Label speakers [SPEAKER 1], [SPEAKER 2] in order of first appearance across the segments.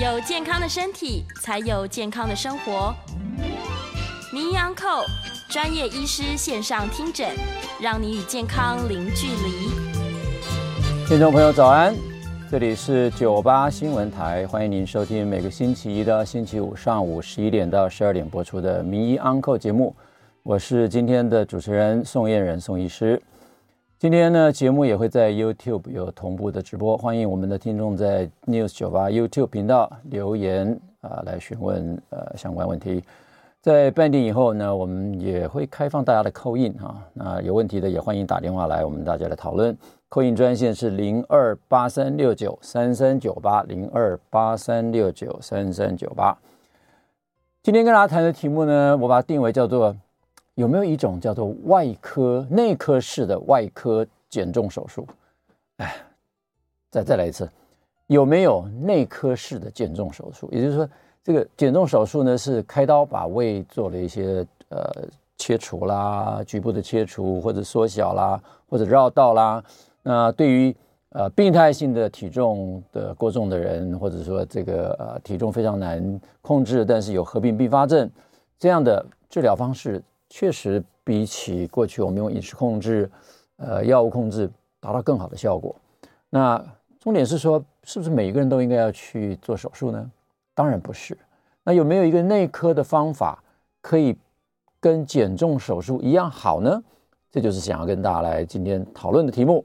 [SPEAKER 1] 有健康的身体，才有健康的生活。名医安扣专业医师线上听诊，让你与健康零距离。
[SPEAKER 2] 听众朋友早安，这里是九八新闻台，欢迎您收听每个星期一到星期五上午十一点到十二点播出的名医安扣节目。我是今天的主持人宋燕仁宋医师。今天呢，节目也会在 YouTube 有同步的直播，欢迎我们的听众在 News 九八 YouTube 频道留言啊，来询问呃相关问题。在半点以后呢，我们也会开放大家的扣印啊，那有问题的也欢迎打电话来，我们大家来讨论。扣印专线是零二八三六九三三九八零二八三六九三三九八。今天跟大家谈的题目呢，我把它定为叫做。有没有一种叫做外科内科式的外科减重手术？哎，再再来一次，有没有内科式的减重手术？也就是说，这个减重手术呢，是开刀把胃做了一些呃切除啦，局部的切除或者缩小啦，或者绕道啦。那对于呃病态性的体重的过重的人，或者说这个呃体重非常难控制，但是有合并并发症这样的治疗方式。确实比起过去我们用饮食控制、呃药物控制达到更好的效果。那重点是说，是不是每一个人都应该要去做手术呢？当然不是。那有没有一个内科的方法可以跟减重手术一样好呢？这就是想要跟大家来今天讨论的题目。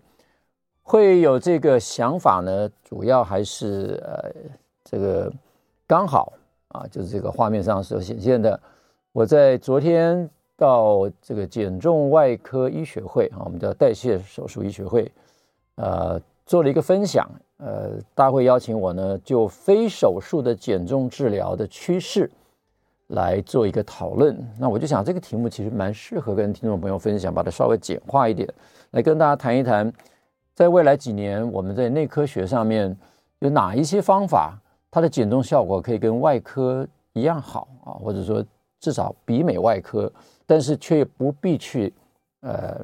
[SPEAKER 2] 会有这个想法呢，主要还是呃这个刚好啊，就是这个画面上所显现的，我在昨天。到这个减重外科医学会啊，我们叫代谢手术医学会，呃，做了一个分享，呃，大会邀请我呢，就非手术的减重治疗的趋势来做一个讨论。那我就想，这个题目其实蛮适合跟听众朋友分享，把它稍微简化一点，来跟大家谈一谈，在未来几年，我们在内科学上面有哪一些方法，它的减重效果可以跟外科一样好啊，或者说至少比美外科。但是却不必去，呃，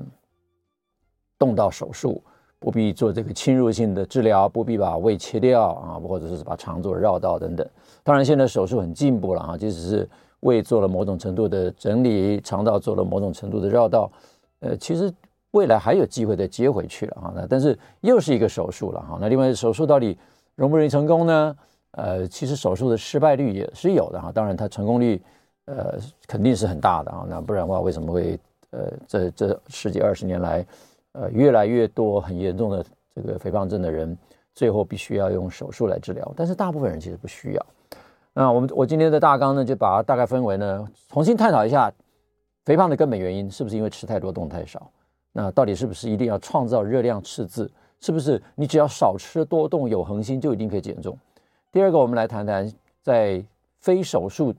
[SPEAKER 2] 动到手术，不必做这个侵入性的治疗，不必把胃切掉啊，或者是把肠做绕道等等。当然，现在手术很进步了啊，即使是胃做了某种程度的整理，肠道做了某种程度的绕道，呃，其实未来还有机会再接回去了啊。那但是又是一个手术了哈。那另外手术到底容不容易成功呢？呃，其实手术的失败率也是有的哈。当然，它成功率。呃，肯定是很大的啊，那不然的话，为什么会呃，这这十几二十年来，呃，越来越多很严重的这个肥胖症的人，最后必须要用手术来治疗，但是大部分人其实不需要。那我们我今天的大纲呢，就把它大概分为呢，重新探讨一下肥胖的根本原因，是不是因为吃太多动太少？那到底是不是一定要创造热量赤字？是不是你只要少吃多动有恒心就一定可以减重？第二个，我们来谈谈在非手术。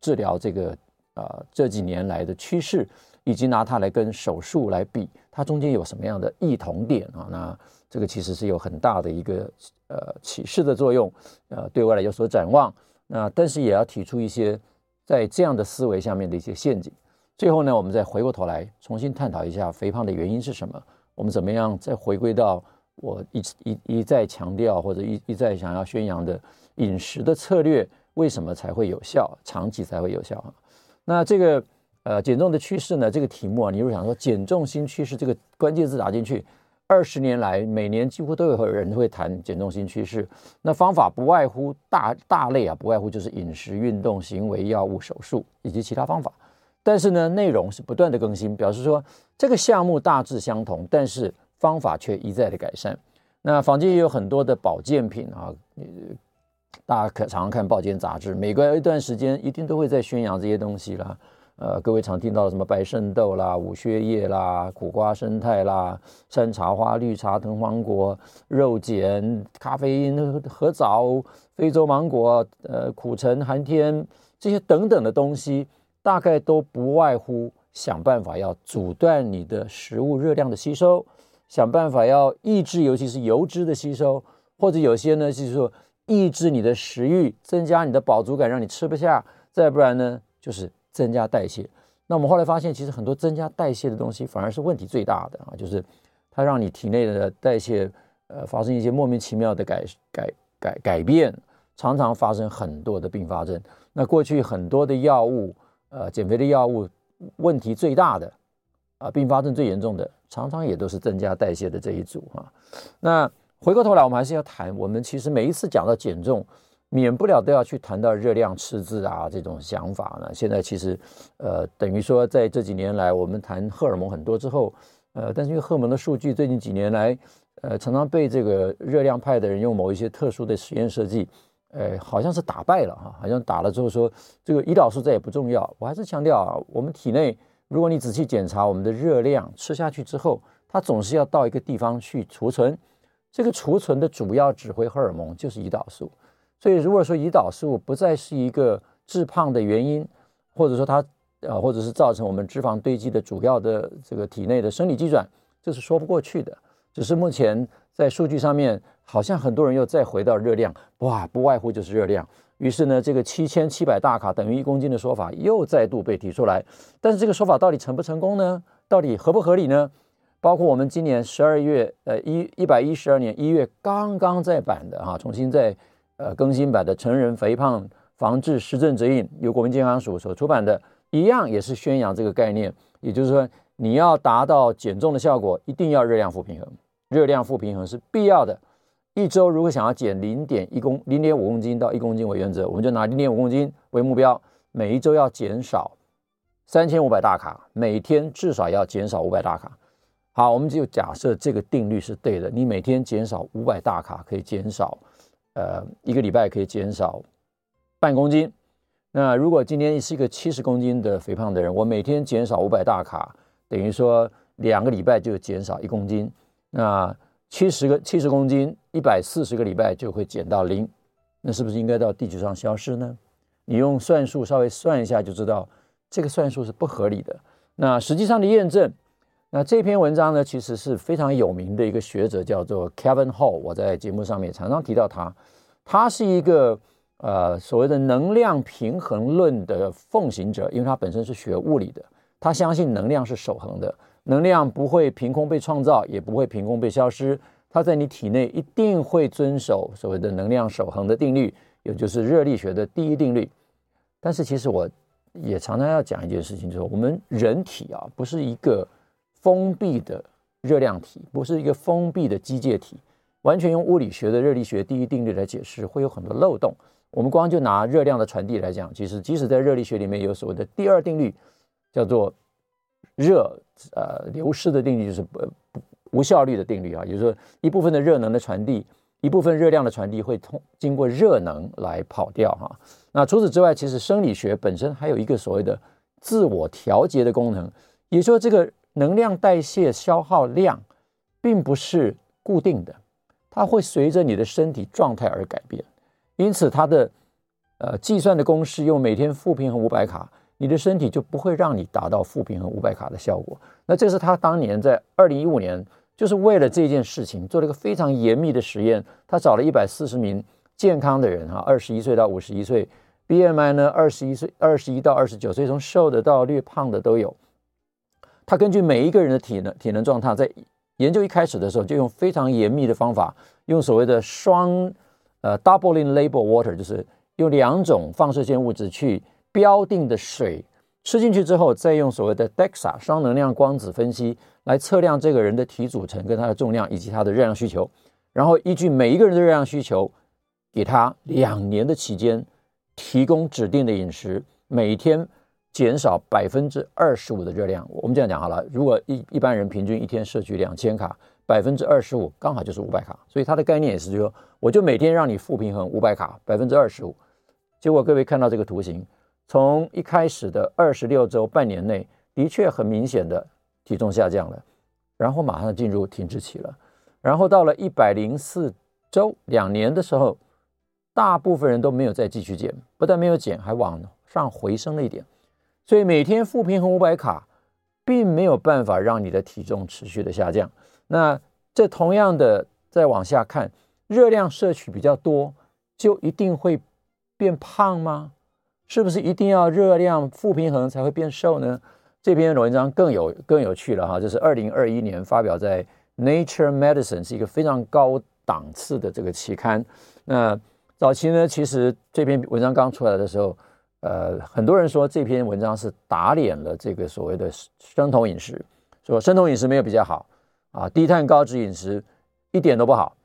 [SPEAKER 2] 治疗这个、呃、这几年来的趋势，以及拿它来跟手术来比，它中间有什么样的异同点啊？那这个其实是有很大的一个呃启示的作用，呃，对未来有所展望。那但是也要提出一些在这样的思维下面的一些陷阱。最后呢，我们再回过头来重新探讨一下肥胖的原因是什么？我们怎么样再回归到我一一一再强调或者一一再想要宣扬的饮食的策略？为什么才会有效？长期才会有效啊？那这个呃减重的趋势呢？这个题目啊，你如果想说减重新趋势这个关键字打进去，二十年来每年几乎都有人会谈减重新趋势。那方法不外乎大大类啊，不外乎就是饮食、运动、行为、药物、手术以及其他方法。但是呢，内容是不断的更新，表示说这个项目大致相同，但是方法却一再的改善。那坊间也有很多的保健品啊。大家可常常看报间杂志，每隔一段时间一定都会在宣扬这些东西啦。呃，各位常听到什么白肾豆啦、五血叶啦、苦瓜生态啦、山茶花、绿茶、藤黄果、肉碱、咖啡因、褐藻、非洲芒果、呃苦橙、寒天这些等等的东西，大概都不外乎想办法要阻断你的食物热量的吸收，想办法要抑制，尤其是油脂的吸收，或者有些呢就是说。抑制你的食欲，增加你的饱足感，让你吃不下；再不然呢，就是增加代谢。那我们后来发现，其实很多增加代谢的东西反而是问题最大的啊，就是它让你体内的代谢呃发生一些莫名其妙的改改改改变，常常发生很多的并发症。那过去很多的药物，呃，减肥的药物问题最大的啊，并发症最严重的，常常也都是增加代谢的这一组哈。那回过头来，我们还是要谈，我们其实每一次讲到减重，免不了都要去谈到热量赤字啊这种想法呢。现在其实，呃，等于说在这几年来，我们谈荷尔蒙很多之后，呃，但是因为荷尔蒙的数据最近几年来，呃，常常被这个热量派的人用某一些特殊的实验设计，呃，好像是打败了哈，好像打了之后说这个胰岛素再也不重要。我还是强调啊，我们体内如果你仔细检查我们的热量吃下去之后，它总是要到一个地方去储存。这个储存的主要指挥荷尔蒙就是胰岛素，所以如果说胰岛素不再是一个致胖的原因，或者说它呃，或者是造成我们脂肪堆积的主要的这个体内的生理机转，这是说不过去的。只是目前在数据上面，好像很多人又再回到热量，哇，不外乎就是热量。于是呢，这个七千七百大卡等于一公斤的说法又再度被提出来。但是这个说法到底成不成功呢？到底合不合理呢？包括我们今年十二月，呃一一百一十二年一月刚刚再版的哈，重新再呃更新版的《成人肥胖防治实证指引》，由国民健康署所出版的，一样也是宣扬这个概念，也就是说，你要达到减重的效果，一定要热量负平衡，热量负平衡是必要的。一周如果想要减零点一公零点五公斤到一公斤为原则，我们就拿零点五公斤为目标，每一周要减少三千五百大卡，每天至少要减少五百大卡。好，我们就假设这个定律是对的。你每天减少五百大卡，可以减少，呃，一个礼拜可以减少半公斤。那如果今天是一个七十公斤的肥胖的人，我每天减少五百大卡，等于说两个礼拜就减少一公斤。那七十个七十公斤，一百四十个礼拜就会减到零。那是不是应该到地球上消失呢？你用算术稍微算一下就知道，这个算术是不合理的。那实际上的验证。那这篇文章呢，其实是非常有名的一个学者，叫做 Kevin Hall。我在节目上面常常提到他，他是一个呃所谓的能量平衡论的奉行者，因为他本身是学物理的，他相信能量是守恒的，能量不会凭空被创造，也不会凭空被消失，它在你体内一定会遵守所谓的能量守恒的定律，也就是热力学的第一定律。但是其实我也常常要讲一件事情，就是我们人体啊，不是一个。封闭的热量体不是一个封闭的机械体，完全用物理学的热力学第一定律来解释，会有很多漏洞。我们光就拿热量的传递来讲，其实即使在热力学里面有所谓的第二定律，叫做热呃流失的定律，就是不不无效率的定律啊，也就是说一部分的热能的传递，一部分热量的传递会通经过热能来跑掉哈。那除此之外，其实生理学本身还有一个所谓的自我调节的功能，也就是说这个。能量代谢消耗量并不是固定的，它会随着你的身体状态而改变。因此，它的呃计算的公式用每天负平衡五百卡，你的身体就不会让你达到负平衡五百卡的效果。那这是他当年在二零一五年就是为了这件事情做了一个非常严密的实验。他找了一百四十名健康的人哈，二十一岁到五十一岁，BMI 呢二十一岁二十一到二十九岁，从瘦的到略胖的都有。他根据每一个人的体能体能状态，在研究一开始的时候，就用非常严密的方法，用所谓的双呃 doubling label water，就是用两种放射线物质去标定的水吃进去之后，再用所谓的 DEXA 双能量光子分析来测量这个人的体组成跟他的重量以及他的热量需求，然后依据每一个人的热量需求，给他两年的期间提供指定的饮食，每天。减少百分之二十五的热量，我们这样讲好了。如果一一般人平均一天摄取两千卡，百分之二十五刚好就是五百卡。所以它的概念也是说，我就每天让你负平衡五百卡，百分之二十五。结果各位看到这个图形，从一开始的二十六周半年内，的确很明显的体重下降了，然后马上进入停滞期了。然后到了一百零四周两年的时候，大部分人都没有再继续减，不但没有减，还往上回升了一点。所以每天负平衡五百卡，并没有办法让你的体重持续的下降。那这同样的再往下看，热量摄取比较多，就一定会变胖吗？是不是一定要热量负平衡才会变瘦呢？这篇文章更有更有趣了哈，这是二零二一年发表在《Nature Medicine》，是一个非常高档次的这个期刊。那早期呢，其实这篇文章刚出来的时候，呃，很多人说这篇文章是打脸了这个所谓的生酮饮食，说生酮饮食没有比较好啊，低碳高脂饮食一点都不好，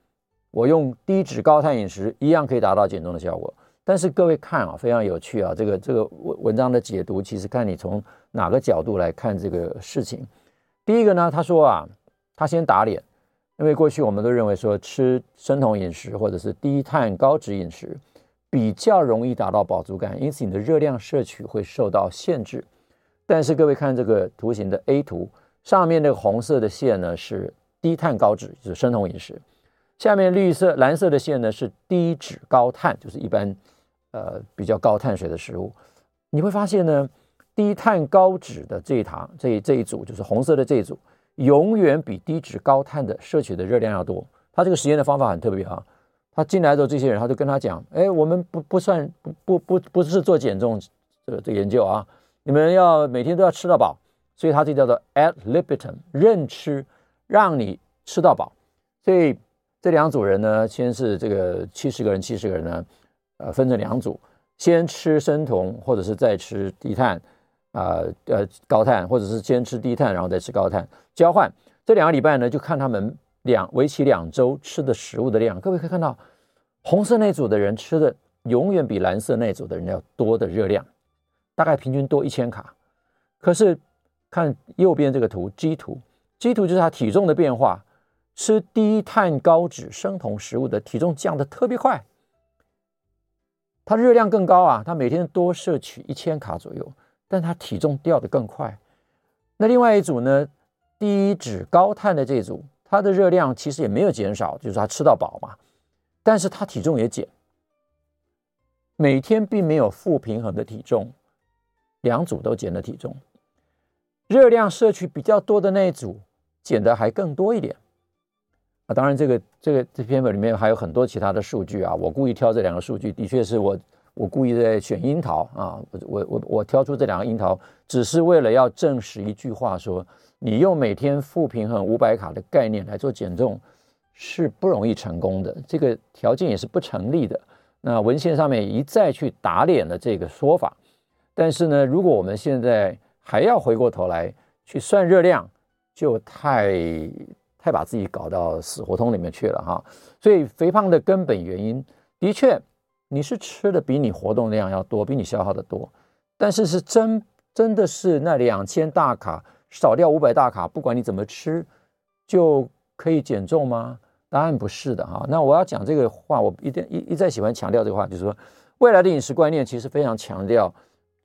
[SPEAKER 2] 我用低脂高碳饮食一样可以达到减重的效果。但是各位看啊，非常有趣啊，这个这个文文章的解读，其实看你从哪个角度来看这个事情。第一个呢，他说啊，他先打脸。因为过去我们都认为说吃生酮饮食或者是低碳高脂饮食比较容易达到饱足感，因此你的热量摄取会受到限制。但是各位看这个图形的 A 图，上面那个红色的线呢是低碳高脂，就是生酮饮食；下面绿色蓝色的线呢是低脂高碳，就是一般呃比较高碳水的食物。你会发现呢，低碳高脂的这一堂这这一组就是红色的这一组。永远比低脂高碳的摄取的热量要多。它这个实验的方法很特别啊。他进来之后，这些人他就跟他讲：“哎，我们不不算不不不不是做减重这个这研究啊，你们要每天都要吃到饱。所以他这叫做 ad libitum，任吃，让你吃到饱。所以这两组人呢，先是这个七十个人，七十个人呢，呃，分成两组，先吃生酮，或者是再吃低碳。”啊呃高碳，或者是先吃低碳，然后再吃高碳，交换这两个礼拜呢，就看他们两为期两周吃的食物的量。各位可以看到，红色那组的人吃的永远比蓝色那组的人要多的热量，大概平均多一千卡。可是看右边这个图 G 图，G 图就是他体重的变化，吃低碳高脂生酮食物的体重降得特别快，他热量更高啊，他每天多摄取一千卡左右。但他体重掉得更快。那另外一组呢？低脂高碳的这组，它的热量其实也没有减少，就是他吃到饱嘛。但是他体重也减，每天并没有负平衡的体重，两组都减了体重。热量摄取比较多的那一组，减的还更多一点。啊，当然这个这个这篇文里面还有很多其他的数据啊，我故意挑这两个数据，的确是我。我故意在选樱桃啊，我我我我挑出这两个樱桃，只是为了要证实一句话说，说你用每天负平衡五百卡的概念来做减重是不容易成功的，这个条件也是不成立的。那文献上面一再去打脸了这个说法，但是呢，如果我们现在还要回过头来去算热量，就太太把自己搞到死胡同里面去了哈。所以肥胖的根本原因的确。你是吃的比你活动量要多，比你消耗的多，但是是真真的是那两千大卡少掉五百大卡，不管你怎么吃就可以减重吗？答案不是的哈。那我要讲这个话，我一定一一再喜欢强调这个话，就是说未来的饮食观念其实非常强调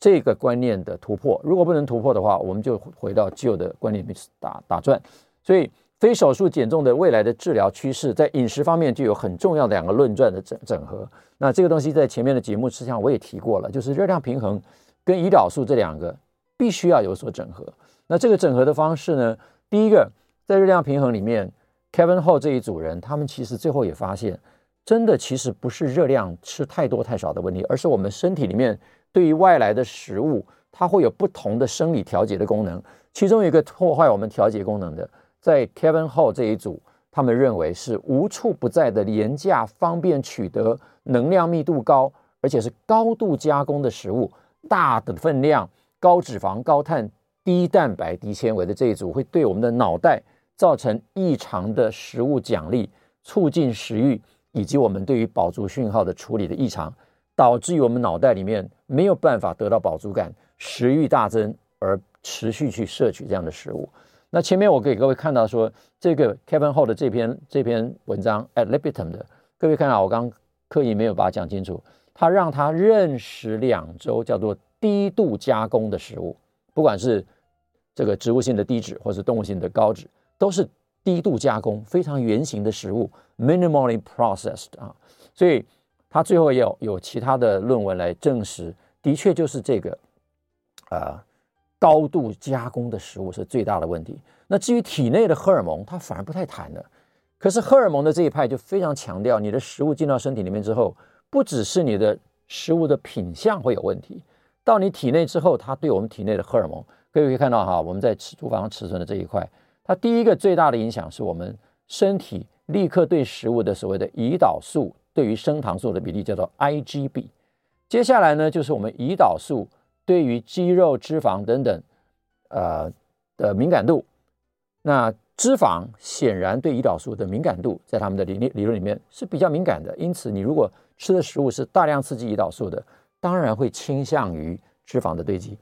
[SPEAKER 2] 这个观念的突破。如果不能突破的话，我们就回到旧的观念里面打打转。所以。非手术减重的未来的治疗趋势，在饮食方面就有很重要的两个论断的整整合。那这个东西在前面的节目实际上我也提过了，就是热量平衡跟胰岛素这两个必须要有所整合。那这个整合的方式呢，第一个在热量平衡里面，Kevin Hall 这一组人，他们其实最后也发现，真的其实不是热量吃太多太少的问题，而是我们身体里面对于外来的食物，它会有不同的生理调节的功能，其中一个破坏我们调节功能的。在 Kevin Hall 这一组，他们认为是无处不在的廉价、方便取得、能量密度高，而且是高度加工的食物，大的分量、高脂肪、高碳、低蛋白、低纤维的这一组，会对我们的脑袋造成异常的食物奖励，促进食欲，以及我们对于饱足讯号的处理的异常，导致于我们脑袋里面没有办法得到饱足感，食欲大增，而持续去摄取这样的食物。那前面我给各位看到说，这个 Kevin Hall 的这篇这篇文章 At libitum 的，各位看到我刚刻意没有把它讲清楚，他让他认识两周叫做低度加工的食物，不管是这个植物性的低脂或是动物性的高脂，都是低度加工、非常原型的食物，minimally processed 啊，所以他最后也有其他的论文来证实，的确就是这个。呃高度加工的食物是最大的问题。那至于体内的荷尔蒙，它反而不太谈了。可是荷尔蒙的这一派就非常强调，你的食物进到身体里面之后，不只是你的食物的品相会有问题，到你体内之后，它对我们体内的荷尔蒙，各位可以看到哈，我们在厨房尺寸的这一块，它第一个最大的影响是我们身体立刻对食物的所谓的胰岛素对于升糖素的比例叫做 IgB。接下来呢，就是我们胰岛素对于肌肉、脂肪等等呃的敏感度。那脂肪显然对胰岛素的敏感度，在他们的理理论里面是比较敏感的。因此，你如果吃的食物是大量刺激胰岛素的，当然会倾向于脂肪的堆积。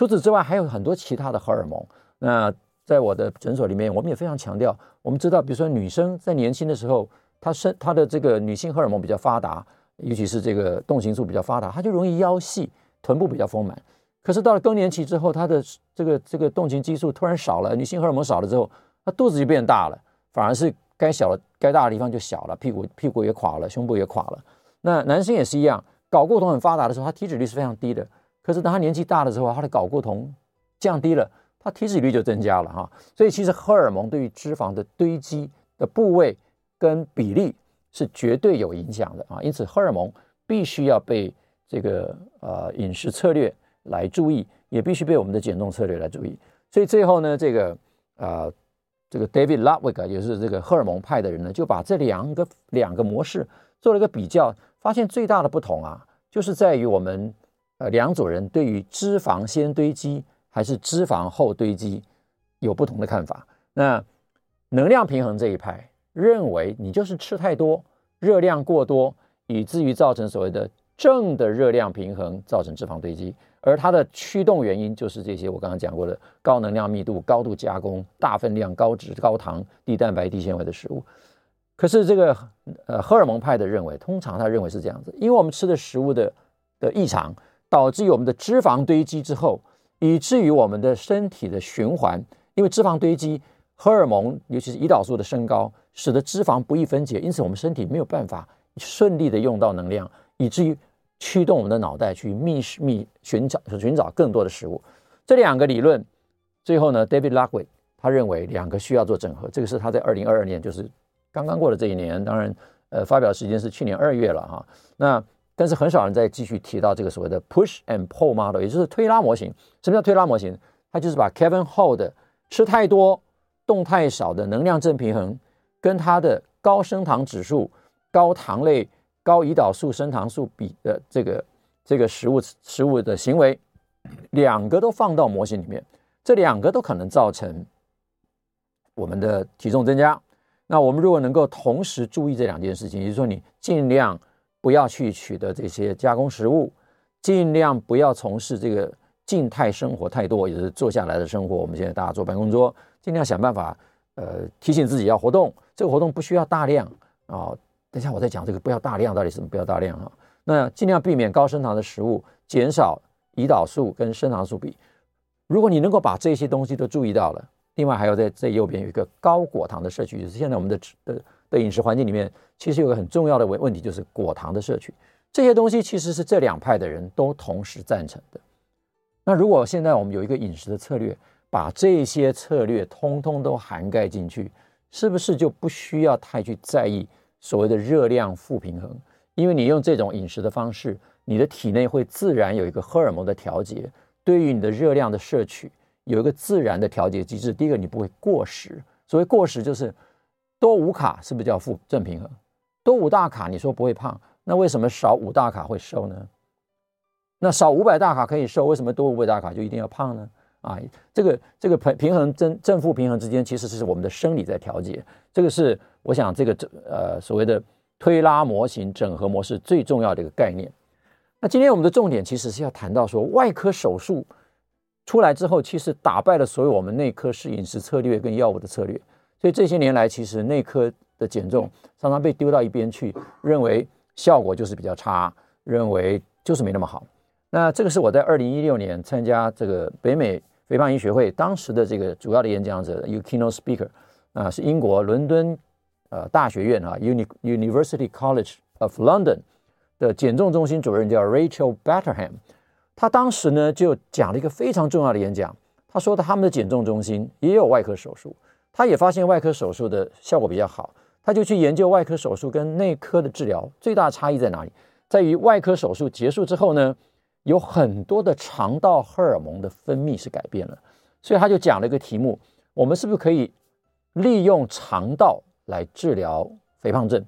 [SPEAKER 2] 除此之外，还有很多其他的荷尔蒙。那在我的诊所里面，我们也非常强调，我们知道，比如说女生在年轻的时候，她身她的这个女性荷尔蒙比较发达，尤其是这个动情素比较发达，她就容易腰细，臀部比较丰满。可是到了更年期之后，她的这个这个动情激素突然少了，女性荷尔蒙少了之后，她肚子就变大了，反而是该小的该大的地方就小了，屁股屁股也垮了，胸部也垮了。那男生也是一样，睾固酮很发达的时候，他体脂率是非常低的。可是当他年纪大的时候，他的睾固酮降低了。他体脂率就增加了哈，所以其实荷尔蒙对于脂肪的堆积的部位跟比例是绝对有影响的啊，因此荷尔蒙必须要被这个呃饮食策略来注意，也必须被我们的减重策略来注意。所以最后呢，这个呃这个 David Ludwig 也是这个荷尔蒙派的人呢，就把这两个两个模式做了一个比较，发现最大的不同啊，就是在于我们呃两组人对于脂肪先堆积。还是脂肪后堆积有不同的看法。那能量平衡这一派认为，你就是吃太多，热量过多，以至于造成所谓的正的热量平衡，造成脂肪堆积。而它的驱动原因就是这些我刚刚讲过的高能量密度、高度加工、大分量、高脂、高糖、低蛋白、低纤维的食物。可是这个呃荷尔蒙派的认为，通常他认为是这样子，因为我们吃的食物的的异常，导致于我们的脂肪堆积之后。以至于我们的身体的循环，因为脂肪堆积，荷尔蒙尤其是胰岛素的升高，使得脂肪不易分解，因此我们身体没有办法顺利的用到能量，以至于驱动我们的脑袋去觅觅寻找寻找更多的食物。这两个理论，最后呢，David Ludwig 他认为两个需要做整合，这个是他在二零二二年，就是刚刚过的这一年，当然，呃，发表时间是去年二月了哈，那。但是很少人再继续提到这个所谓的 push and pull model，也就是推拉模型。什么叫推拉模型？它就是把 Kevin Hall 的吃太多、动太少的能量正平衡，跟他的高升糖指数、高糖类、高胰岛素、升糖素比的这个这个食物食物的行为，两个都放到模型里面，这两个都可能造成我们的体重增加。那我们如果能够同时注意这两件事情，也就是说，你尽量。不要去取得这些加工食物，尽量不要从事这个静态生活太多，也是坐下来的生活。我们现在大家坐办公桌，尽量想办法，呃，提醒自己要活动。这个活动不需要大量啊、等下我再讲这个不要大量到底什么不要大量啊？那尽量避免高升糖的食物，减少胰岛素跟升糖素比。如果你能够把这些东西都注意到了，另外还有在最右边有一个高果糖的摄取，就是现在我们的的。的饮食环境里面，其实有个很重要的问问题，就是果糖的摄取。这些东西其实是这两派的人都同时赞成的。那如果现在我们有一个饮食的策略，把这些策略通通都涵盖进去，是不是就不需要太去在意所谓的热量负平衡？因为你用这种饮食的方式，你的体内会自然有一个荷尔蒙的调节，对于你的热量的摄取有一个自然的调节机制。第一个，你不会过食。所谓过食，就是。多五卡是不是叫负正平衡？多五大卡你说不会胖，那为什么少五大卡会瘦呢？那少五百大卡可以瘦，为什么多五百大卡就一定要胖呢？啊，这个这个平平衡正正负平衡之间其实是我们的生理在调节，这个是我想这个呃所谓的推拉模型整合模式最重要的一个概念。那今天我们的重点其实是要谈到说外科手术出来之后，其实打败了所有我们内科式饮食策略跟药物的策略。所以这些年来，其实内科的减重常常被丢到一边去，认为效果就是比较差，认为就是没那么好。那这个是我在二零一六年参加这个北美肥胖医学会当时的这个主要的演讲者，一个 keynote speaker 啊，是英国伦敦呃大学院啊，Uni University College of London 的减重中心主任叫 Rachel Batterham，他当时呢就讲了一个非常重要的演讲，他说的他们的减重中心也有外科手术。他也发现外科手术的效果比较好，他就去研究外科手术跟内科的治疗最大差异在哪里，在于外科手术结束之后呢，有很多的肠道荷尔蒙的分泌是改变了，所以他就讲了一个题目：我们是不是可以利用肠道来治疗肥胖症？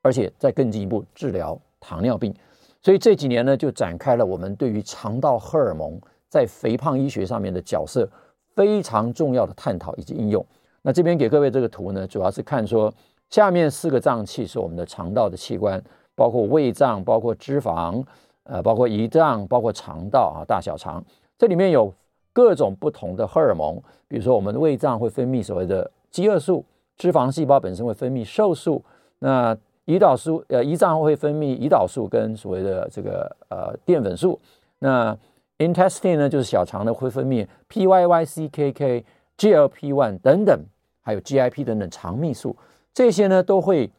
[SPEAKER 2] 而且再更进一步治疗糖尿病。所以这几年呢，就展开了我们对于肠道荷尔蒙在肥胖医学上面的角色非常重要的探讨以及应用。那这边给各位这个图呢，主要是看说下面四个脏器是我们的肠道的器官，包括胃脏、包括脂肪、呃，包括胰脏、包括肠道啊，大小肠。这里面有各种不同的荷尔蒙，比如说我们的胃脏会分泌所谓的饥饿素，脂肪细胞本身会分泌瘦素，那胰岛素呃胰脏会分泌胰岛素跟所谓的这个呃淀粉素，那 intestine 呢就是小肠呢会分泌 PYY-CKK、GLP-1 等等，还有 GIP 等等肠泌素，这些呢都会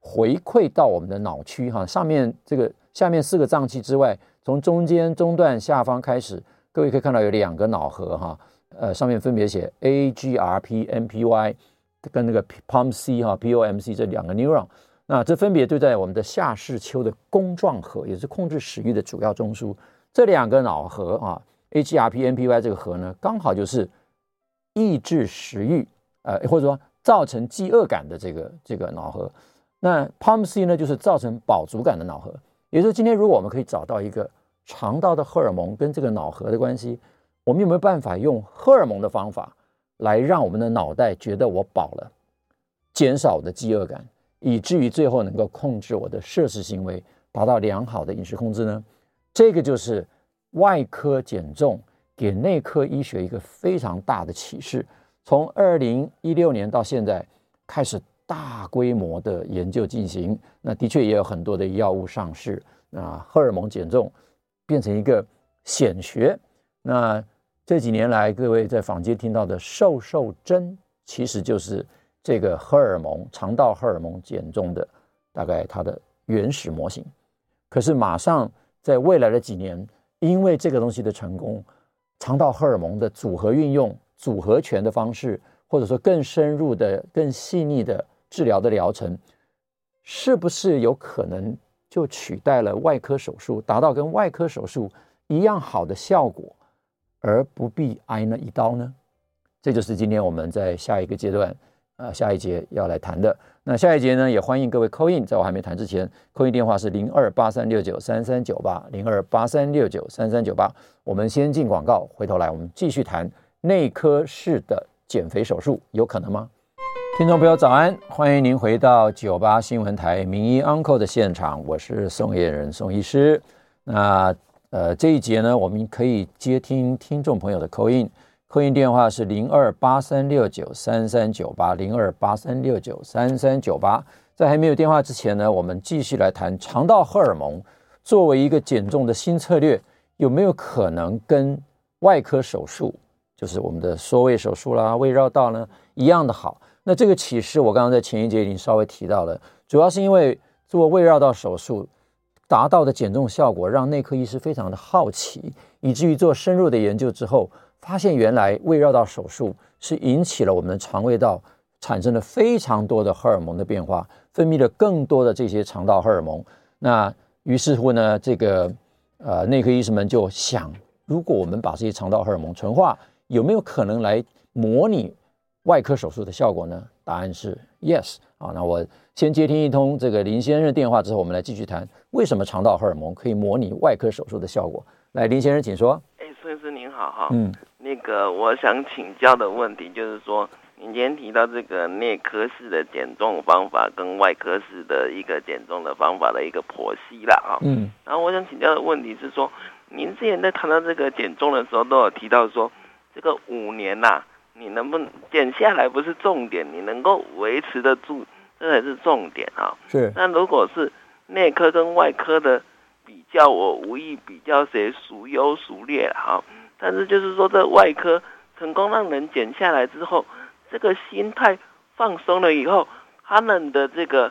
[SPEAKER 2] 回馈到我们的脑区哈。上面这个下面四个脏器之外，从中间中段下方开始。各位可以看到有两个脑核哈，呃，上面分别写 AGRP、MPY 跟那个 POMC 哈、POMC 这两个 neuron，那这分别就在我们的下视丘的弓状核，也是控制食欲的主要中枢。这两个脑核啊，AGRP、MPY 这个核呢，刚好就是抑制食欲，呃，或者说造成饥饿感的这个这个脑核。那 POMC 呢，就是造成饱足感的脑核。也就是今天，如果我们可以找到一个。肠道的荷尔蒙跟这个脑核的关系，我们有没有办法用荷尔蒙的方法来让我们的脑袋觉得我饱了，减少我的饥饿感，以至于最后能够控制我的摄食行为，达到良好的饮食控制呢？这个就是外科减重给内科医学一个非常大的启示。从二零一六年到现在开始大规模的研究进行，那的确也有很多的药物上市啊，荷尔蒙减重。变成一个显学。那这几年来，各位在坊间听到的瘦瘦针，其实就是这个荷尔蒙、肠道荷尔蒙减重的大概它的原始模型。可是马上在未来的几年，因为这个东西的成功，肠道荷尔蒙的组合运用、组合拳的方式，或者说更深入的、更细腻的治疗的疗程，是不是有可能？就取代了外科手术，达到跟外科手术一样好的效果，而不必挨那一刀呢？这就是今天我们在下一个阶段，呃，下一节要来谈的。那下一节呢，也欢迎各位 call in，在我还没谈之前，call in 电话是零二八三六九三三九八零二八三六九三三九八。我们先进广告，回头来我们继续谈内科式的减肥手术，有可能吗？听众朋友早安，欢迎您回到九八新闻台名医 Uncle 的现场，我是宋彦仁宋医师。那呃这一节呢，我们可以接听听众朋友的 call 固定电话是零二八三六九三三九八零二八三六九三三九八。在还没有电话之前呢，我们继续来谈肠道荷尔蒙作为一个减重的新策略，有没有可能跟外科手术，就是我们的缩胃手术啦、胃绕道呢一样的好？那这个启示，我刚刚在前一节已经稍微提到了，主要是因为做胃绕道手术达到的减重效果，让内科医师非常的好奇，以至于做深入的研究之后，发现原来胃绕道手术是引起了我们的肠胃道产生了非常多的荷尔蒙的变化，分泌了更多的这些肠道荷尔蒙。那于是乎呢，这个呃内科医师们就想，如果我们把这些肠道荷尔蒙纯化，有没有可能来模拟？外科手术的效果呢？答案是 yes 啊。那我先接听一通这个林先生的电话之后，我们来继续谈为什么肠道荷尔蒙可以模拟外科手术的效果。来，林先生，请说。
[SPEAKER 3] 哎，孙医师您好哈。嗯，那个我想请教的问题就是说，您今天提到这个内科式的减重方法跟外科式的一个减重的方法的一个剖析了啊。嗯。然后我想请教的问题是说，您之前在谈到这个减重的时候，都有提到说，这个五年呐、啊。你能不能减下来不是重点，你能够维持得住，这才是重点啊。
[SPEAKER 2] 是。
[SPEAKER 3] 那如果是内科跟外科的比较，我无意比较谁孰优孰劣哈。但是就是说，这外科成功让人减下来之后，这个心态放松了以后，他们的这个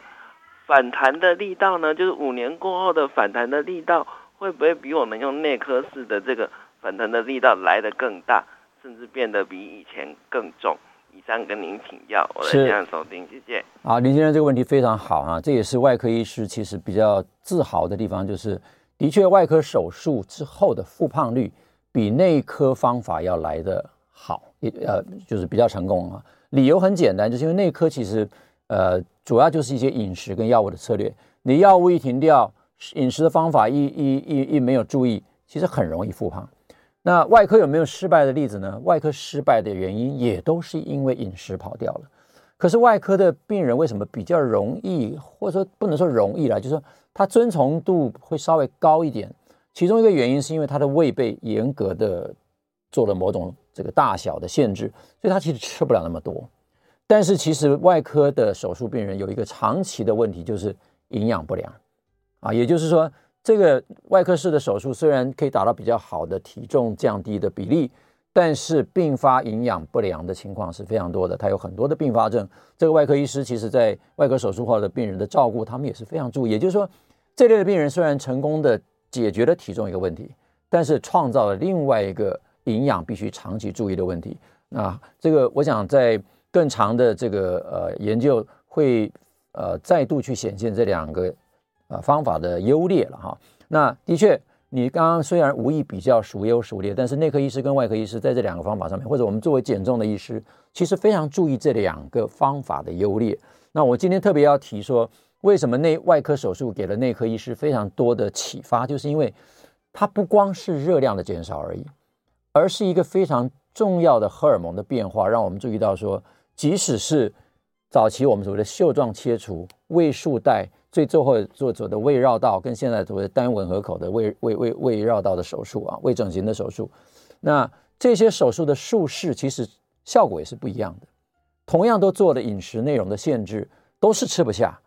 [SPEAKER 3] 反弹的力道呢，就是五年过后的反弹的力道，会不会比我们用内科式的这个反弹的力道来得更大？甚至变得比以前更重。以上跟您请教，我来这样收听，谢谢。
[SPEAKER 2] 好，林先生这个问题非常好啊，这也是外科医师其实比较自豪的地方，就是的确外科手术之后的复胖率比内科方法要来得好，也呃就是比较成功啊。理由很简单，就是因为内科其实呃，主要就是一些饮食跟药物的策略。你药物一停掉，饮食的方法一一一一没有注意，其实很容易复胖。那外科有没有失败的例子呢？外科失败的原因也都是因为饮食跑掉了。可是外科的病人为什么比较容易，或者说不能说容易啦，就是说他遵从度会稍微高一点。其中一个原因是因为他的胃被严格的做了某种这个大小的限制，所以他其实吃不了那么多。但是其实外科的手术病人有一个长期的问题，就是营养不良啊，也就是说。这个外科式的手术虽然可以达到比较好的体重降低的比例，但是并发营养不良的情况是非常多的。它有很多的并发症。这个外科医师其实在外科手术后的病人的照顾，他们也是非常注意。也就是说，这类的病人虽然成功的解决了体重一个问题，但是创造了另外一个营养必须长期注意的问题。那这个我想在更长的这个呃研究会呃再度去显现这两个。呃，方法的优劣了哈。那的确，你刚刚虽然无意比较孰优孰劣，但是内科医师跟外科医师在这两个方法上面，或者我们作为减重的医师，其实非常注意这两个方法的优劣。那我今天特别要提说，为什么内外科手术给了内科医师非常多的启发，就是因为它不光是热量的减少而已，而是一个非常重要的荷尔蒙的变化，让我们注意到说，即使是早期我们所谓的袖状切除、胃束带。最最后做做的胃绕道，跟现在所谓的单吻合口的胃胃胃胃绕道的手术啊，胃整形的手术，那这些手术的术式其实效果也是不一样的。同样都做了饮食内容的限制，都是吃不下，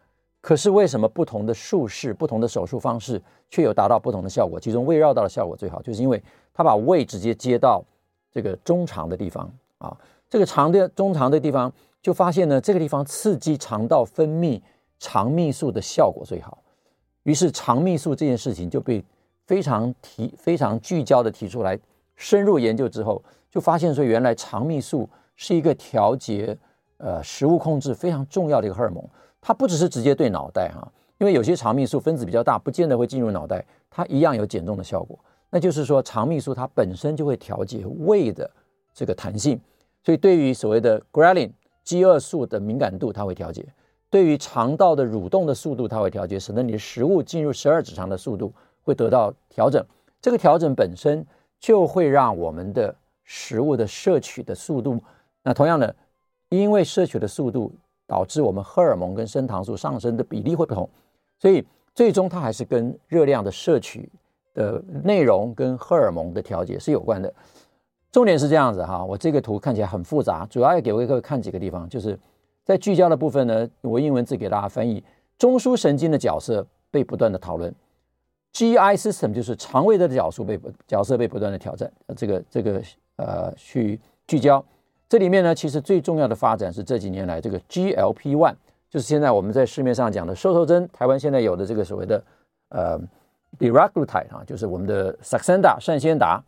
[SPEAKER 2] 可是为什么不同的术式、不同的手术方式却有达到不同的效果？其中胃绕道的效果最好，就是因为它把胃直接接到这个中肠的地方啊，这个肠的中肠的地方就发现呢，这个地方刺激肠道分泌。肠泌素的效果最好，于是肠泌素这件事情就被非常提、非常聚焦的提出来。深入研究之后，就发现说，原来肠泌素是一个调节呃食物控制非常重要的一个荷尔蒙。它不只是直接对脑袋哈，因为有些肠泌素分子比较大，不见得会进入脑袋，它一样有减重的效果。那就是说，肠泌素它本身就会调节胃的这个弹性，所以对于所谓的 ghrelin 饥饿素的敏感度，它会调节。对于肠道的蠕动的速度，它会调节，使得你的食物进入十二指肠的速度会得到调整。这个调整本身就会让我们的食物的摄取的速度，那同样的，因为摄取的速度导致我们荷尔蒙跟升糖素上升的比例会不同，所以最终它还是跟热量的摄取的内容跟荷尔蒙的调节是有关的。重点是这样子哈，我这个图看起来很复杂，主要要给各位看几个地方，就是。在聚焦的部分呢，我英文字给大家翻译，中枢神经的角色被不断的讨论，GI system 就是肠胃的角色被角色被不断的挑战，这个这个呃去聚焦，这里面呢其实最重要的发展是这几年来这个 GLP-1，就是现在我们在市面上讲的瘦瘦针，台湾现在有的这个所谓的呃 liraglutide 啊，就是我们的 Saxenda 善纤达，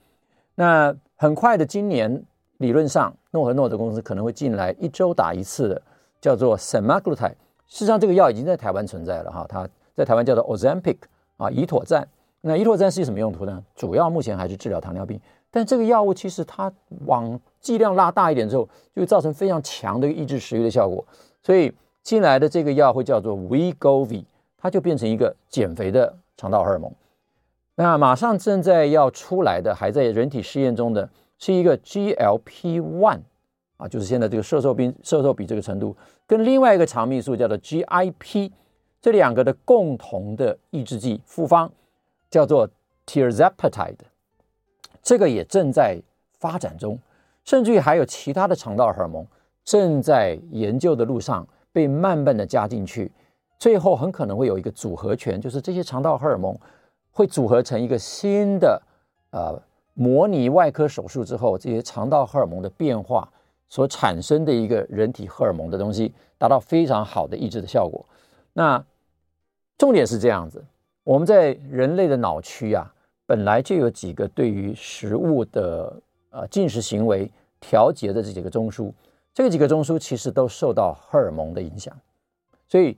[SPEAKER 2] 那很快的今年理论上诺和诺德公司可能会进来一周打一次的。叫做 semaglutide，事实上这个药已经在台湾存在了哈，它在台湾叫做 Ozempic 啊，乙妥赞。那乙妥赞是什么用途呢？主要目前还是治疗糖尿病，但这个药物其实它往剂量拉大一点之后，就会造成非常强的抑制食欲的效果。所以进来的这个药会叫做 Wegovy，它就变成一个减肥的肠道荷尔蒙。那马上正在要出来的，还在人体试验中的是一个 GLP-1。啊，就是现在这个瘦瘦病瘦瘦比这个程度，跟另外一个肠泌素叫做 GIP，这两个的共同的抑制剂复方叫做 Tirzepatide，这个也正在发展中，甚至于还有其他的肠道荷尔蒙正在研究的路上，被慢慢的加进去，最后很可能会有一个组合拳，就是这些肠道荷尔蒙会组合成一个新的呃模拟外科手术之后，这些肠道荷尔蒙的变化。所产生的一个人体荷尔蒙的东西，达到非常好的抑制的效果。那重点是这样子，我们在人类的脑区啊，本来就有几个对于食物的呃进食行为调节的这几个中枢，这几个中枢其实都受到荷尔蒙的影响，所以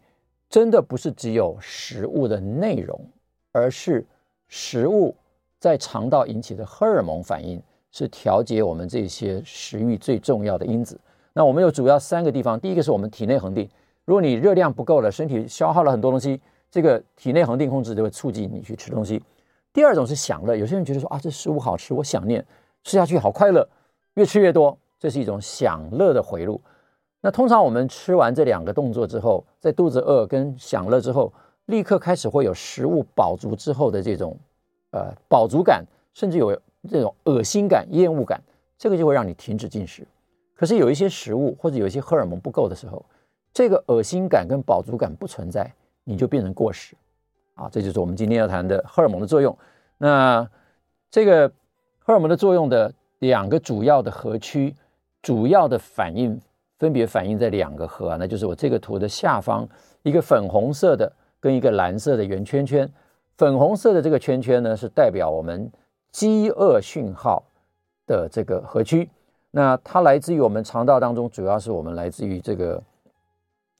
[SPEAKER 2] 真的不是只有食物的内容，而是食物在肠道引起的荷尔蒙反应。是调节我们这些食欲最重要的因子。那我们有主要三个地方，第一个是我们体内恒定。如果你热量不够了，身体消耗了很多东西，这个体内恒定控制就会促进你去吃东西。第二种是享乐，有些人觉得说啊，这食物好吃，我想念，吃下去好快乐，越吃越多，这是一种享乐的回路。那通常我们吃完这两个动作之后，在肚子饿跟享乐之后，立刻开始会有食物饱足之后的这种呃饱足感，甚至有这种恶心感、厌恶感，这个就会让你停止进食。可是有一些食物或者有一些荷尔蒙不够的时候，这个恶心感跟饱足感不存在，你就变成过食。啊，这就是我们今天要谈的荷尔蒙的作用。那这个荷尔蒙的作用的两个主要的核区，主要的反应分别反映在两个核啊，那就是我这个图的下方一个粉红色的跟一个蓝色的圆圈圈。粉红色的这个圈圈呢，是代表我们饥饿讯号的这个核区。那它来自于我们肠道当中，主要是我们来自于这个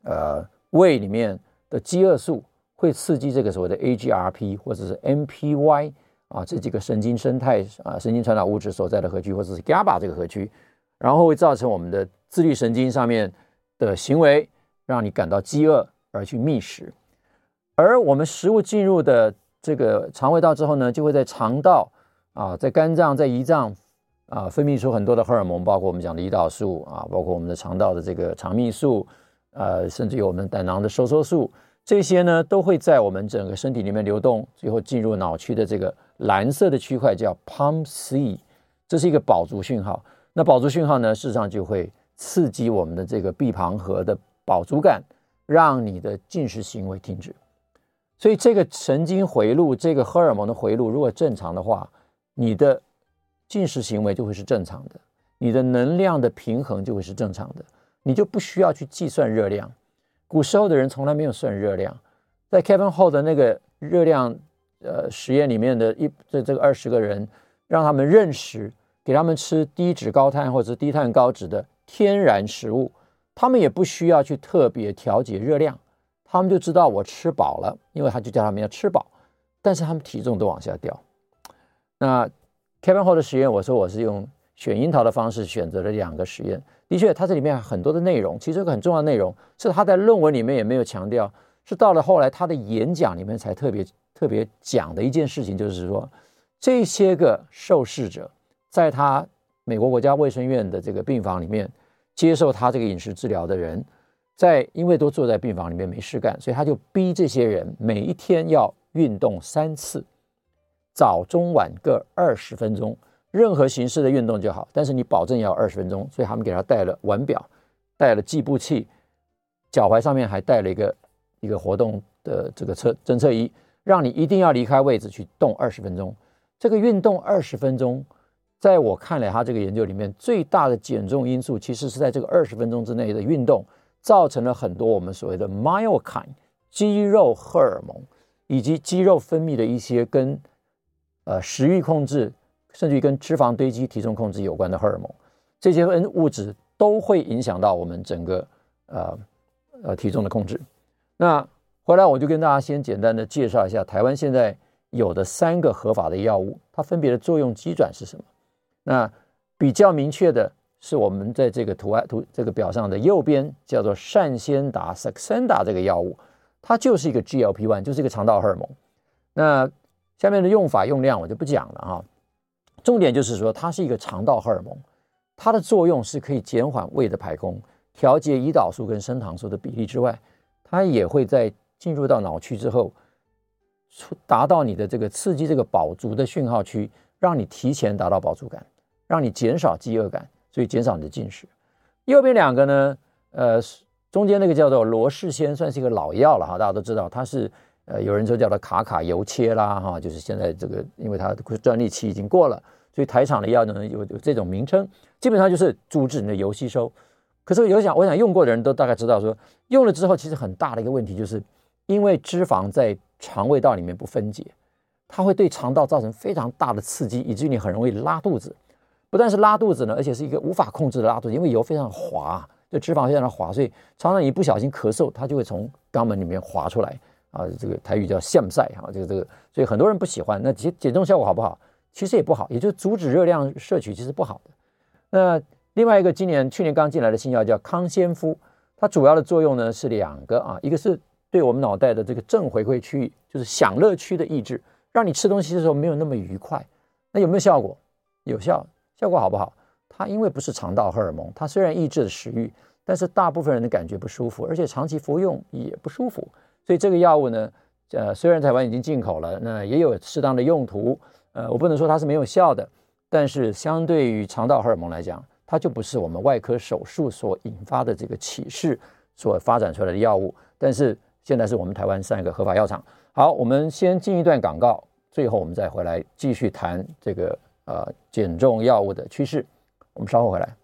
[SPEAKER 2] 呃胃里面的饥饿素。会刺激这个所谓的 AGRP 或者是 MPY 啊，这几个神经生态啊神经传导物质所在的核区，或者是 GABA 这个核区，然后会造成我们的自律神经上面的行为，让你感到饥饿而去觅食。而我们食物进入的这个肠胃道之后呢，就会在肠道啊，在肝脏、在胰脏啊分泌出很多的荷尔蒙，包括我们讲的胰岛素啊，包括我们的肠道的这个肠泌素，呃，甚至有我们胆囊的收缩素。这些呢都会在我们整个身体里面流动，最后进入脑区的这个蓝色的区块叫 POMC，这是一个饱足讯号。那饱足讯号呢，事实上就会刺激我们的这个闭旁核的饱足感，让你的进食行为停止。所以这个神经回路，这个荷尔蒙的回路如果正常的话，你的进食行为就会是正常的，你的能量的平衡就会是正常的，你就不需要去计算热量。古时候的人从来没有算热量，在 Kevin Hall 的那个热量呃实验里面的一这这个二十个人，让他们认识，给他们吃低脂高碳或者低碳高脂的天然食物，他们也不需要去特别调节热量，他们就知道我吃饱了，因为他就叫他们要吃饱，但是他们体重都往下掉。那 Kevin Hall 的实验，我说我是用选樱桃的方式选择了两个实验。的确，他这里面很多的内容，其实这个很重要的内容是他在论文里面也没有强调，是到了后来他的演讲里面才特别特别讲的一件事情，就是说这些个受试者在他美国国家卫生院的这个病房里面接受他这个饮食治疗的人，在因为都坐在病房里面没事干，所以他就逼这些人每一天要运动三次，早中晚各二十分钟。任何形式的运动就好，但是你保证要二十分钟。所以他们给他带了腕表，带了计步器，脚踝上面还带了一个一个活动的这个测侦测仪，让你一定要离开位置去动二十分钟。这个运动二十分钟，在我看来，他这个研究里面最大的减重因素，其实是在这个二十分钟之内的运动，造成了很多我们所谓的 myokine 肌肉荷尔蒙以及肌肉分泌的一些跟呃食欲控制。甚至于跟脂肪堆积、体重控制有关的荷尔蒙，这些物质都会影响到我们整个呃呃体重的控制。那回来我就跟大家先简单的介绍一下台湾现在有的三个合法的药物，它分别的作用机转是什么？那比较明确的是我们在这个图案图这个表上的右边叫做善先达 Saxenda 这个药物，它就是一个 GLP-1，就是一个肠道荷尔蒙。那下面的用法用量我就不讲了哈。重点就是说，它是一个肠道荷尔蒙，它的作用是可以减缓胃的排空，调节胰岛素跟升糖素的比例之外，它也会在进入到脑区之后，达到你的这个刺激这个饱足的讯号区，让你提前达到饱足感，让你减少饥饿感，所以减少你的进食。右边两个呢，呃，中间那个叫做罗氏鲜，算是一个老药了哈，大家都知道它是。呃，有人说叫它卡卡油切啦，哈，就是现在这个，因为它专利期已经过了，所以台厂的药呢有有这种名称，基本上就是阻止你的油吸收。可是有想，我想用过的人都大概知道说，说用了之后，其实很大的一个问题就是，因为脂肪在肠胃道里面不分解，它会对肠道造成非常大的刺激，以至于你很容易拉肚子。不但是拉肚子呢，而且是一个无法控制的拉肚子，因为油非常滑，就脂肪非常的滑，所以常常一不小心咳嗽，它就会从肛门里面滑出来。啊，这个台语叫现赛哈，这个这个，所以很多人不喜欢。那减减重效果好不好？其实也不好，也就阻止热量摄取，其实不好的。那另外一个今年去年刚进来的新药叫康先夫，它主要的作用呢是两个啊，一个是对我们脑袋的这个正回馈区域，就是享乐区的抑制，让你吃东西的时候没有那么愉快。那有没有效果？有效，效果好不好？它因为不是肠道荷尔蒙，它虽然抑制了食欲，但是大部分人的感觉不舒服，而且长期服用也不舒服。所以这个药物呢，呃，虽然台湾已经进口了，那也有适当的用途。呃，我不能说它是没有效的，但是相对于肠道荷尔蒙来讲，它就不是我们外科手术所引发的这个启示所发展出来的药物。但是现在是我们台湾上一个合法药厂。好，我们先进一段广告，最后我们再回来继续谈这个呃减重药物的趋势。我们稍后回来。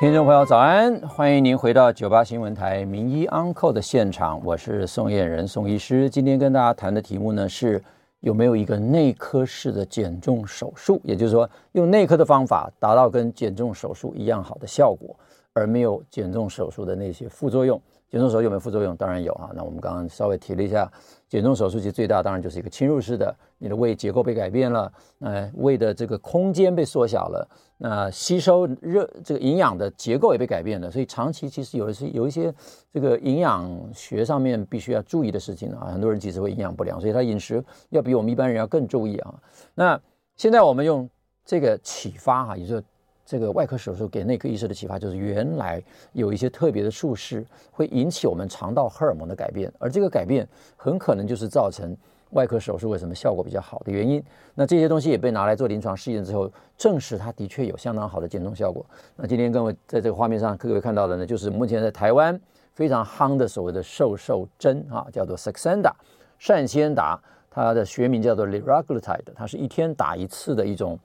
[SPEAKER 2] 听众朋友早安，欢迎您回到九八新闻台名医 Uncle 的现场，我是宋燕人宋医师。今天跟大家谈的题目呢是有没有一个内科式的减重手术，也就是说用内科的方法达到跟减重手术一样好的效果，而没有减重手术的那些副作用。减重手术有没有副作用？当然有啊。那我们刚刚稍微提了一下，减重手术其实最大当然就是一个侵入式的，你的胃结构被改变了，呃，胃的这个空间被缩小了。那吸收热这个营养的结构也被改变了，所以长期其实有的是有一些这个营养学上面必须要注意的事情啊。很多人其实会营养不良，所以他饮食要比我们一般人要更注意啊。那现在我们用这个启发哈，也就是这个外科手术给内科医师的启发，就是原来有一些特别的术式会引起我们肠道荷尔蒙的改变，而这个改变很可能就是造成。外科手术为什么效果比较好的原因？那这些东西也被拿来做临床试验之后，证实它的确有相当好的减重效果。那今天各位在这个画面上各位看到的呢，就是目前在台湾非常夯的所谓的瘦瘦针啊，叫做 Saxenda 善先达，它的学名叫做 Liraglutide，它是一天打一次的一种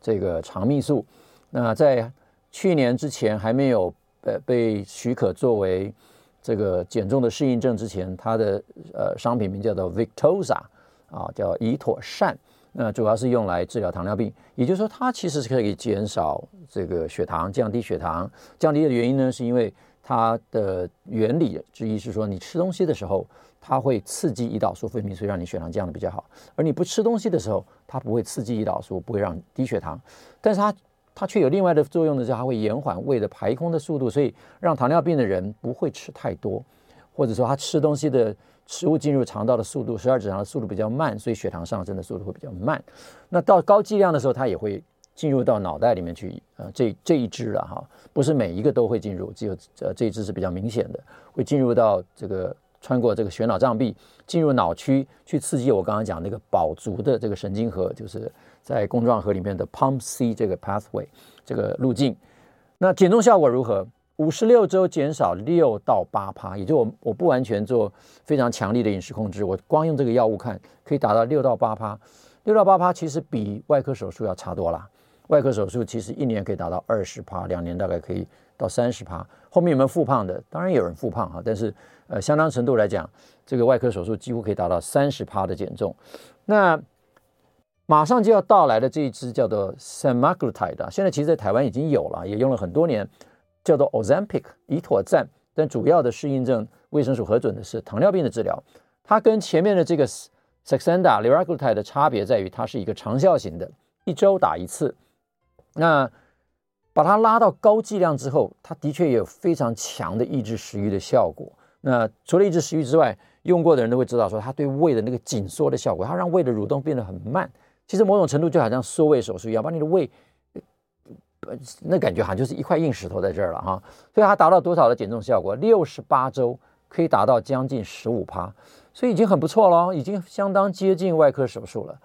[SPEAKER 2] 这个肠泌素。那在去年之前还没有呃被许可作为这个减重的适应症之前，它的呃商品名叫做 Victoza。啊，叫乙妥善，那主要是用来治疗糖尿病，也就是说，它其实是可以减少这个血糖，降低血糖。降低的原因呢，是因为它的原理之一是说，你吃东西的时候，它会刺激胰岛素分泌，所以让你血糖降得比较好；而你不吃东西的时候，它不会刺激胰岛素，不会让你低血糖。但是它它却有另外的作用的是，它会延缓胃的排空的速度，所以让糖尿病的人不会吃太多，或者说他吃东西的。食物进入肠道的速度，十二指肠的速度比较慢，所以血糖上升的速度会比较慢。那到高剂量的时候，它也会进入到脑袋里面去。呃，这这一支了哈，不是每一个都会进入，只有呃这一支是比较明显的，会进入到这个穿过这个血脑障壁，进入脑区去刺激我刚刚讲那个饱足的这个神经核，就是在弓状核里面的 Pump C 这个 pathway 这个路径。那减重效果如何？五十六周减少六到八趴，也就我我不完全做非常强力的饮食控制，我光用这个药物看，可以达到六到八趴。六到八趴其实比外科手术要差多了。外科手术其实一年可以达到二十趴，两年大概可以到三十趴。后面有没有复胖的？当然有人复胖哈，但是呃相当程度来讲，这个外科手术几乎可以达到三十趴的减重。那马上就要到来的这一支叫做 Semaglutide，现在其实在台湾已经有了，也用了很多年。叫做 Ozempic 胰妥赞，但主要的适应症卫生署核准的是糖尿病的治疗。它跟前面的这个 Saxenda Liraglutide 的差别在于，它是一个长效型的，一周打一次。那把它拉到高剂量之后，它的确也有非常强的抑制食欲的效果。那除了抑制食欲之外，用过的人都会知道说，它对胃的那个紧缩的效果，它让胃的蠕动变得很慢。其实某种程度就好像缩胃手术一样，把你的胃。那感觉好像就是一块硬石头在这儿了哈，所以它达到多少的减重效果？六十八周可以达到将近十五趴，所以已经很不错了，已经相当接近外科手术了。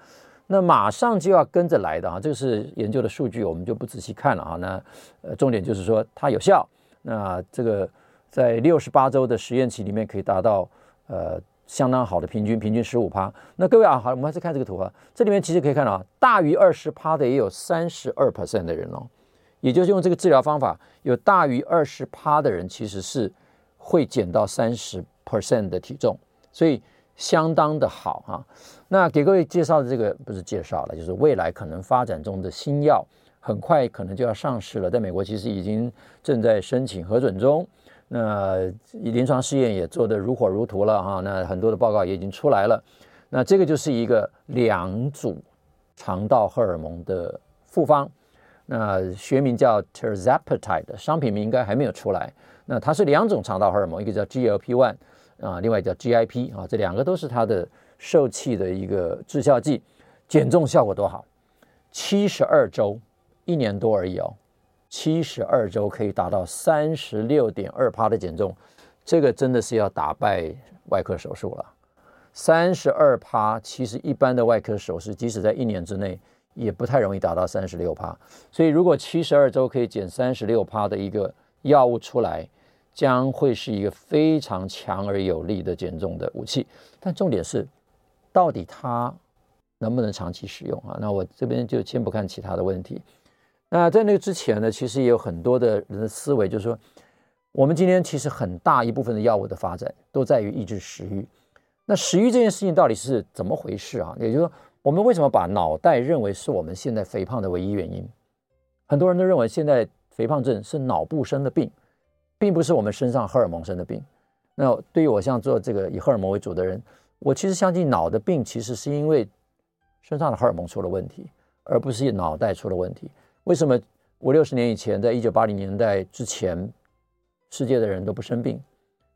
[SPEAKER 2] 那马上就要跟着来的啊，这个是研究的数据，我们就不仔细看了啊。那呃，重点就是说它有效。那这个在六十八周的实验期里面可以达到呃相当好的平均，平均十五趴。那各位啊，好，我们还是看这个图啊，这里面其实可以看到啊，大于二十趴的也有三十二 percent 的人哦。也就是用这个治疗方法，有大于二十趴的人其实是会减到三十 percent 的体重，所以相当的好哈。那给各位介绍的这个不是介绍了，就是未来可能发展中的新药，很快可能就要上市了。在美国其实已经正在申请核准中，那临床试验也做得如火如荼了哈。那很多的报告也已经出来了。那这个就是一个两组肠道荷尔蒙的复方。那学名叫 Tirzepatide，商品名应该还没有出来。那它是两种肠道荷尔蒙，一个叫 GLP-1 啊，另外叫 GIP 啊，这两个都是它的受气的一个致效剂。减重效果多好，七十二周，一年多而已哦，七十二周可以达到三十六点二趴的减重，这个真的是要打败外科手术了。三十二趴，其实一般的外科手术，即使在一年之内，也不太容易达到三十六趴。所以，如果七十二周可以减三十六趴的一个药物出来，将会是一个非常强而有力的减重的武器。但重点是，到底它能不能长期使用啊？那我这边就先不看其他的问题。那在那个之前呢，其实也有很多的人的思维，就是说，我们今天其实很大一部分的药物的发展都在于抑制食欲。那食欲这件事情到底是怎么回事啊？也就是说，我们为什么把脑袋认为是我们现在肥胖的唯一原因？很多人都认为现在肥胖症是脑部生的病，并不是我们身上荷尔蒙生的病。那对于我像做这个以荷尔蒙为主的人，我其实相信脑的病其实是因为身上的荷尔蒙出了问题，而不是脑袋出了问题。为什么五六十年以前，在一九八零年代之前，世界的人都不生病？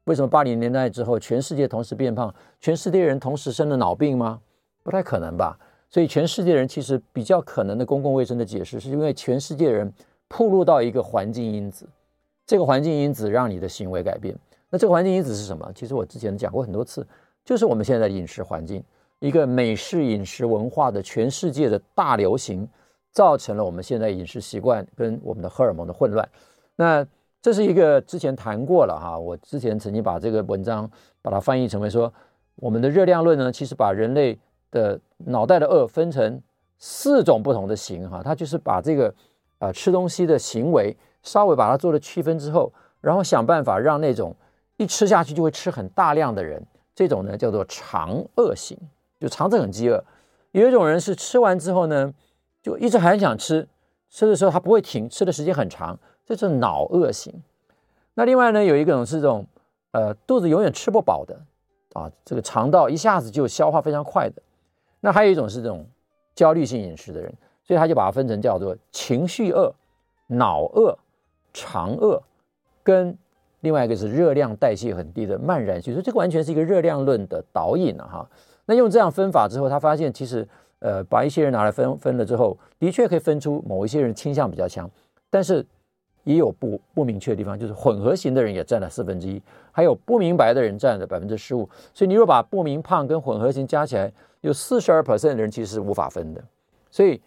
[SPEAKER 2] 为什么八零年代之后，全世界同时变胖，全世界人同时生了脑病吗？不太可能吧。所以，全世界人其实比较可能的公共卫生的解释，是因为全世界人暴露到一个环境因子，这个环境因子让你的行为改变。那这个环境因子是什么？其实我之前讲过很多次，就是我们现在的饮食环境，一个美式饮食文化的全世界的大流行，造成了我们现在饮食习惯跟我们的荷尔蒙的混乱。那这是一个之前谈过了哈，我之前曾经把这个文章把它翻译成为说，我们的热量论呢，其实把人类的脑袋的饿分成四种不同的型哈，它就是把这个、呃、吃东西的行为稍微把它做了区分之后，然后想办法让那种一吃下去就会吃很大量的人，这种呢叫做常饿型，就肠子很饥饿；有一种人是吃完之后呢，就一直很想吃，吃的时候他不会停，吃的时间很长。这是脑饿型，那另外呢，有一种是这种，呃，肚子永远吃不饱的，啊，这个肠道一下子就消化非常快的。那还有一种是这种焦虑性饮食的人，所以他就把它分成叫做情绪饿、脑饿、肠饿，跟另外一个是热量代谢很低的慢燃型。所以这个完全是一个热量论的导引啊，哈。那用这样分法之后，他发现其实，呃，把一些人拿来分分了之后，的确可以分出某一些人倾向比较强，但是。也有不不明确的地方，就是混合型的人也占了四分之一，还有不明白的人占了百分之十五。所以你若把不明胖跟混合型加起来，有四十二 percent 的人其实是无法分的。所以，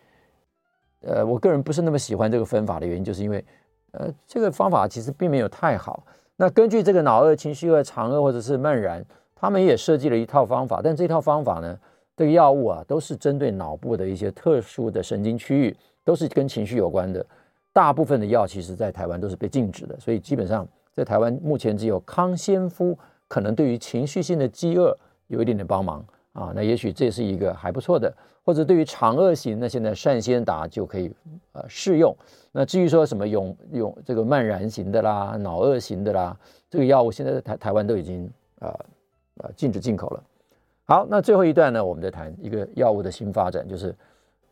[SPEAKER 2] 呃，我个人不是那么喜欢这个分法的原因，就是因为，呃，这个方法其实并没有太好。那根据这个脑饿、情绪饿、肠饿或者是慢燃，他们也设计了一套方法，但这套方法呢，这个药物啊，都是针对脑部的一些特殊的神经区域，都是跟情绪有关的。大部分的药其实，在台湾都是被禁止的，所以基本上在台湾目前只有康先夫可能对于情绪性的饥饿有一点点帮忙啊，那也许这是一个还不错的，或者对于肠饿型，那现在善先达就可以呃适用。那至于说什么用用这个慢燃型的啦、脑饿型的啦，这个药物现在在台台湾都已经呃呃禁止进口了。好，那最后一段呢，我们再谈一个药物的新发展，就是。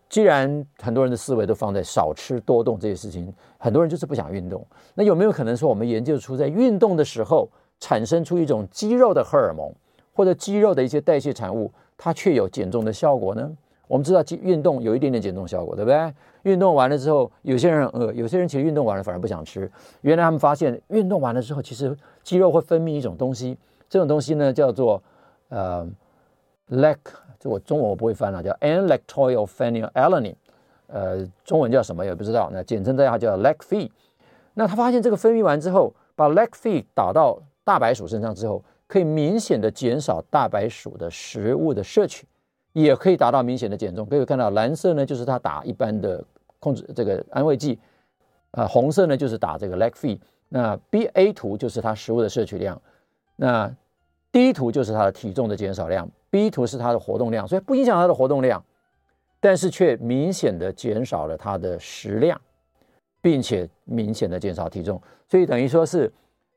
[SPEAKER 2] 既然很多人的思维都放在少吃多动这些事情，很多人就是不想运动。那有没有可能说，我们研究出在运动的时候产生出一种肌肉的荷尔蒙，或者肌肉的一些代谢产物，它却有减重的效果呢？我们知道，运动有一点点减重效果，对不对？运动完了之后，有些人饿，有些人其实运动完了反而不想吃。原来他们发现，运动完了之后，其实肌肉会分泌一种东西，这种东西呢叫做呃 lack，。这我中文我不会翻了，叫 N-lactoyl phenylalanine，呃，中文叫什么也不知道。那简称大家叫 lac-Phe。那他发现这个分泌完之后，把 lac-Phe 打到大白鼠身上之后，可以明显的减少大白鼠的食物的摄取，也可以达到明显的减重。各位看到蓝色呢，就是他打一般的控制这个安慰剂，啊、红色呢就是打这个 lac-Phe。那 B A 图就是它食物的摄取量，那 D 图就是他的体重的减少量。B 图是它的活动量，所以不影响它的活动量，但是却明显的减少了它的食量，并且明显的减少体重，所以等于说是，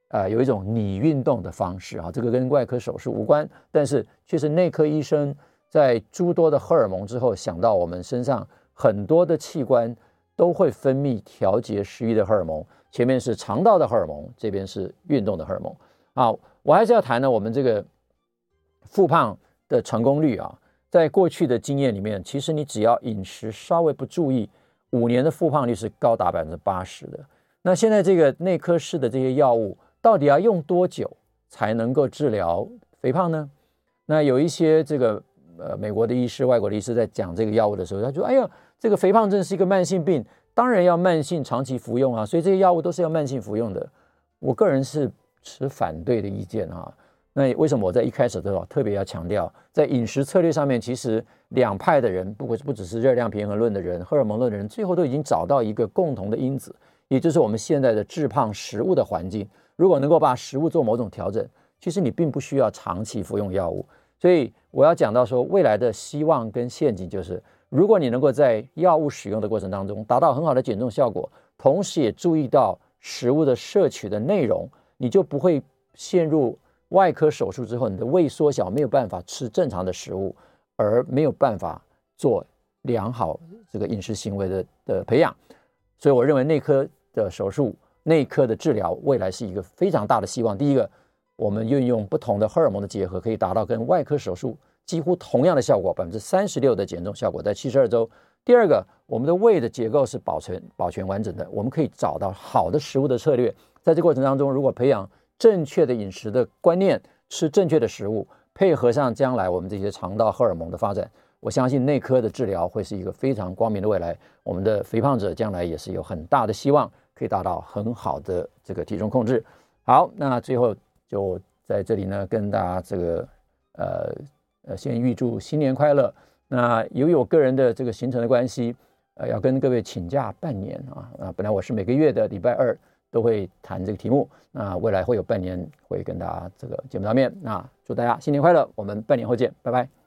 [SPEAKER 2] 呃，有一种拟运动的方式啊，这个跟外科手术无关，但是却是内科医生在诸多的荷尔蒙之后想到我们身上很多的器官都会分泌调节食欲的荷尔蒙，前面是肠道的荷尔蒙，这边是运动的荷尔蒙。啊，我还是要谈呢，我们这个复胖的成功率啊，在过去的经验里面，其实你只要饮食稍微不注意，五年的复胖率是高达百分之八十的。那现在这个内科式的这些药物，到底要用多久才能够治疗肥胖呢？那有一些这个呃美国的医师、外国的医师在讲这个药物的时候，他说：“哎呀，这个肥胖症是一个慢性病，当然要慢性长期服用啊，所以这些药物都是要慢性服用的。”我个人是持反对的意见啊。那为什么我在一开始的时候特别要强调，在饮食策略上面，其实两派的人，不过不只是热量平衡论的人、荷尔蒙论的人，最后都已经找到一个共同的因子。也就是我们现在的致胖食物的环境，如果能够把食物做某种调整，其实你并不需要长期服用药物。所以我要讲到说，未来的希望跟陷阱就是，如果你能够在药物使用的过程当中达到很好的减重效果，同时也注意到食物的摄取的内容，你就不会陷入外科手术之后你的胃缩小，没有办法吃正常的食物，而没有办法做良好这个饮食行为的的培养。所以我认为内科。的手术内科的治疗未来是一个非常大的希望。第一个，我们运用不同的荷尔蒙的结合，可以达到跟外科手术几乎同样的效果，百分之三十六的减重效果在七十二周。第二个，我们的胃的结构是保存保全完整的，我们可以找到好的食物的策略。在这过程当中，如果培养正确的饮食的观念，吃正确的食物，配合上将来我们这些肠道荷尔蒙的发展，我相信内科的治疗会是一个非常光明的未来。我们的肥胖者将来也是有很大的希望。可以达到很好的这个体重控制。好，那最后就在这里呢，跟大家这个呃呃，先预祝新年快乐。那由于我个人的这个行程的关系，呃，要跟各位请假半年啊啊，本来我是每个月的礼拜二都会谈这个题目，那未来会有半年会跟大家这个见不到面。那祝大家新年快乐，我们半年后见，拜拜。